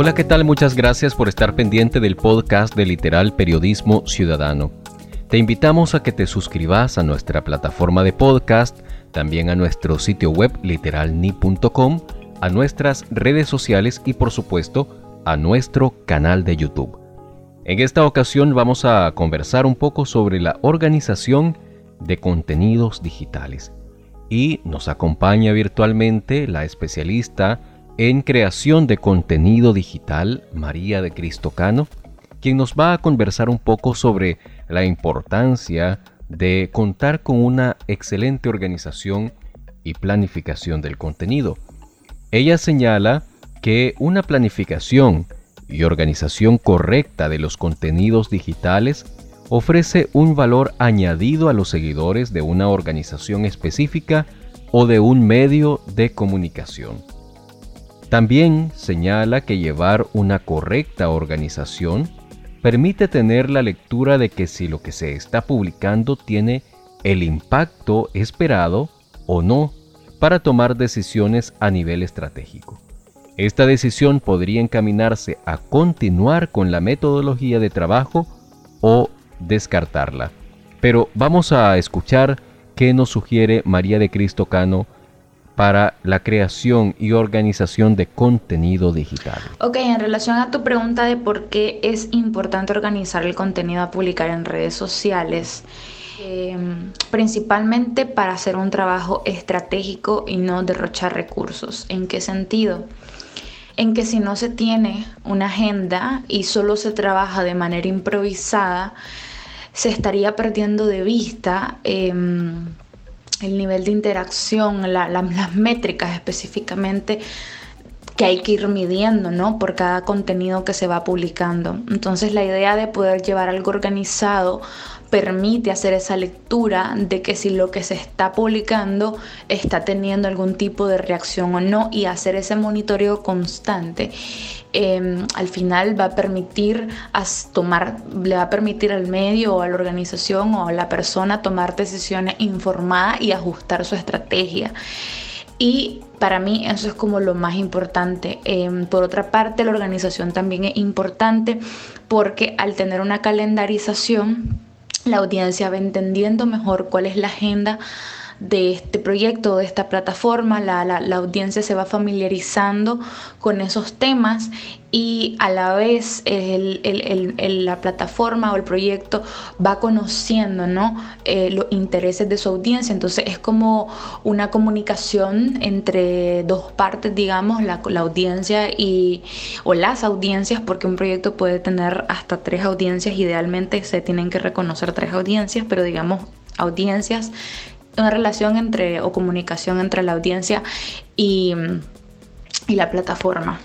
Hola, ¿qué tal? Muchas gracias por estar pendiente del podcast de Literal Periodismo Ciudadano. Te invitamos a que te suscribas a nuestra plataforma de podcast, también a nuestro sitio web literalni.com, a nuestras redes sociales y por supuesto a nuestro canal de YouTube. En esta ocasión vamos a conversar un poco sobre la organización de contenidos digitales y nos acompaña virtualmente la especialista en creación de contenido digital, María de Cristo Cano, quien nos va a conversar un poco sobre la importancia de contar con una excelente organización y planificación del contenido. Ella señala que una planificación y organización correcta de los contenidos digitales ofrece un valor añadido a los seguidores de una organización específica o de un medio de comunicación. También señala que llevar una correcta organización permite tener la lectura de que si lo que se está publicando tiene el impacto esperado o no para tomar decisiones a nivel estratégico. Esta decisión podría encaminarse a continuar con la metodología de trabajo o descartarla. Pero vamos a escuchar qué nos sugiere María de Cristo Cano para la creación y organización de contenido digital. Ok, en relación a tu pregunta de por qué es importante organizar el contenido a publicar en redes sociales, em, principalmente para hacer un trabajo estratégico y no derrochar recursos. ¿En qué sentido? En que si no se tiene una agenda y solo se trabaja de manera improvisada, se estaría perdiendo de vista. Em, el nivel de interacción, las métricas específicamente que hay que ir midiendo, ¿no? Por cada contenido que se va publicando. Entonces la idea de poder llevar algo organizado permite hacer esa lectura de que si lo que se está publicando está teniendo algún tipo de reacción o no y hacer ese monitoreo constante. Em, al final va a permitir tomar, le va a permitir al medio o a la organización o a la persona tomar decisiones informadas y ajustar su estrategia. Y para mí eso es como lo más importante. Em, por otra parte, la organización también es importante porque al tener una calendarización, la audiencia va entendiendo mejor cuál es la agenda de este proyecto, de esta plataforma, la, audiencia se va familiarizando con esos temas y a la vez la plataforma o el proyecto va conociendo ¿no? Eh, los intereses de su audiencia. Entonces es como una comunicación entre dos partes, digamos, la, la audiencia y, o las audiencias, porque un proyecto puede tener hasta tres audiencias, idealmente se tienen que reconocer tres audiencias, pero digamos audiencias una relación entre o comunicación entre la audiencia y, la plataforma.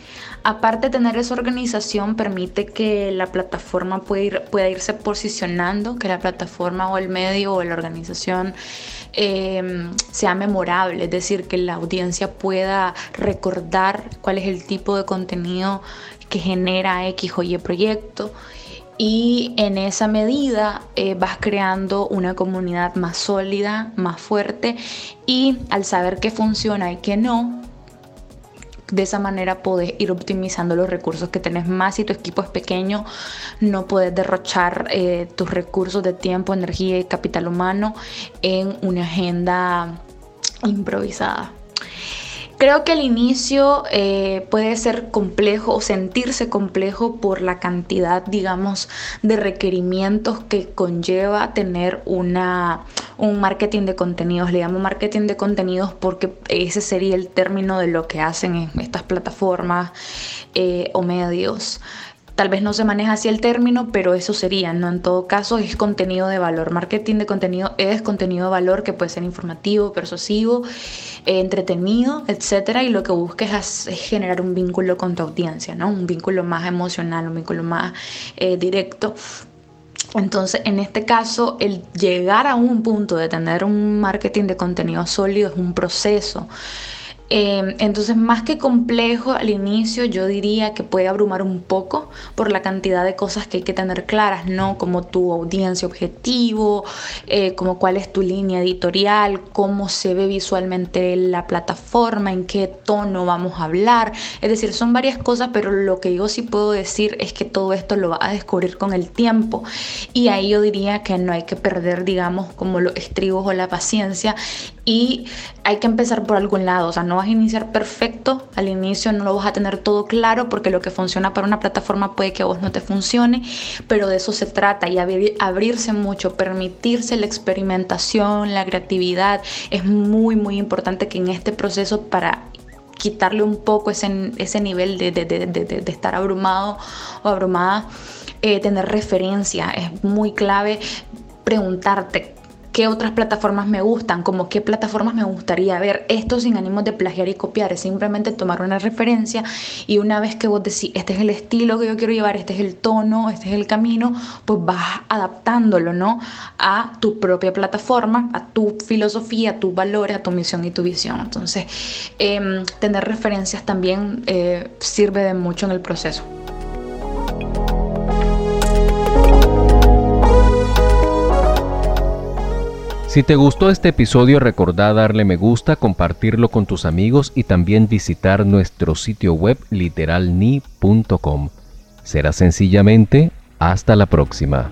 Aparte tener esa organización, permite que la plataforma pueda, pueda irse posicionando, que la plataforma o el medio o la organización em, sea memorable, es decir, que la audiencia pueda recordar cuál es el tipo de contenido que genera X o Y proyecto y en esa medida eh, vas creando una comunidad más sólida, más fuerte y al saber qué funciona y qué no, de esa manera puedes ir optimizando los recursos que tenés más. Si tu equipo es pequeño, no puedes derrochar eh, tus recursos de tiempo, energía y capital humano en una agenda improvisada. Creo que el inicio eh, puede ser complejo o sentirse complejo por la cantidad, digamos, de requerimientos que conlleva tener una, un marketing de contenidos. Le llamo marketing de contenidos porque ese sería el término de lo que hacen en estas plataformas eh, o medios. Tal vez no se maneja así el término, pero eso sería, ¿no? En todo caso, es contenido de valor. Marketing de contenido es contenido de valor que puede ser informativo, persuasivo, eh, entretenido, etcétera. Y lo que busques es, generar un vínculo con tu audiencia, ¿no? Un vínculo más emocional, un vínculo más eh, directo. Entonces, en este caso, el llegar a un punto de tener un marketing de contenido sólido es un proceso. Em, entonces, más que complejo al inicio, yo diría que puede abrumar un poco por la cantidad de cosas que hay que tener claras, ¿no? Como tu audiencia objetivo, eh, como cuál es tu línea editorial, cómo se ve visualmente la plataforma, en qué tono vamos a hablar. Es decir, son varias cosas, pero lo que yo sí puedo decir es que todo esto lo va a descubrir con el tiempo. Y ahí yo diría que no hay que perder, digamos, como los estribos o la paciencia y hay que empezar por algún lado, o sea, no a iniciar perfecto, al inicio no lo vas a tener todo claro porque lo que funciona para una plataforma puede que a vos no te funcione, pero de eso se trata y abrirse mucho, permitirse la experimentación, la creatividad, es muy, muy importante que en este proceso para quitarle un poco ese, ese nivel de, de, de, de estar abrumado o abrumada, eh, tener referencia, es muy clave preguntarte qué otras plataformas me gustan, como qué plataformas me gustaría ver. Esto sin ánimos de plagiar y copiar, es simplemente tomar una referencia y una vez que vos decís, este es el estilo que yo quiero llevar, este es el tono, este es el camino, pues vas adaptándolo, ¿no? A tu propia plataforma, a tu filosofía, a tus valores, a tu misión y tu visión. Entonces, em, tener referencias también eh, sirve de mucho en el proceso. Si te gustó este episodio, recordá darle me gusta, compartirlo con tus amigos y también visitar nuestro sitio web literalni.com. Será sencillamente hasta la próxima.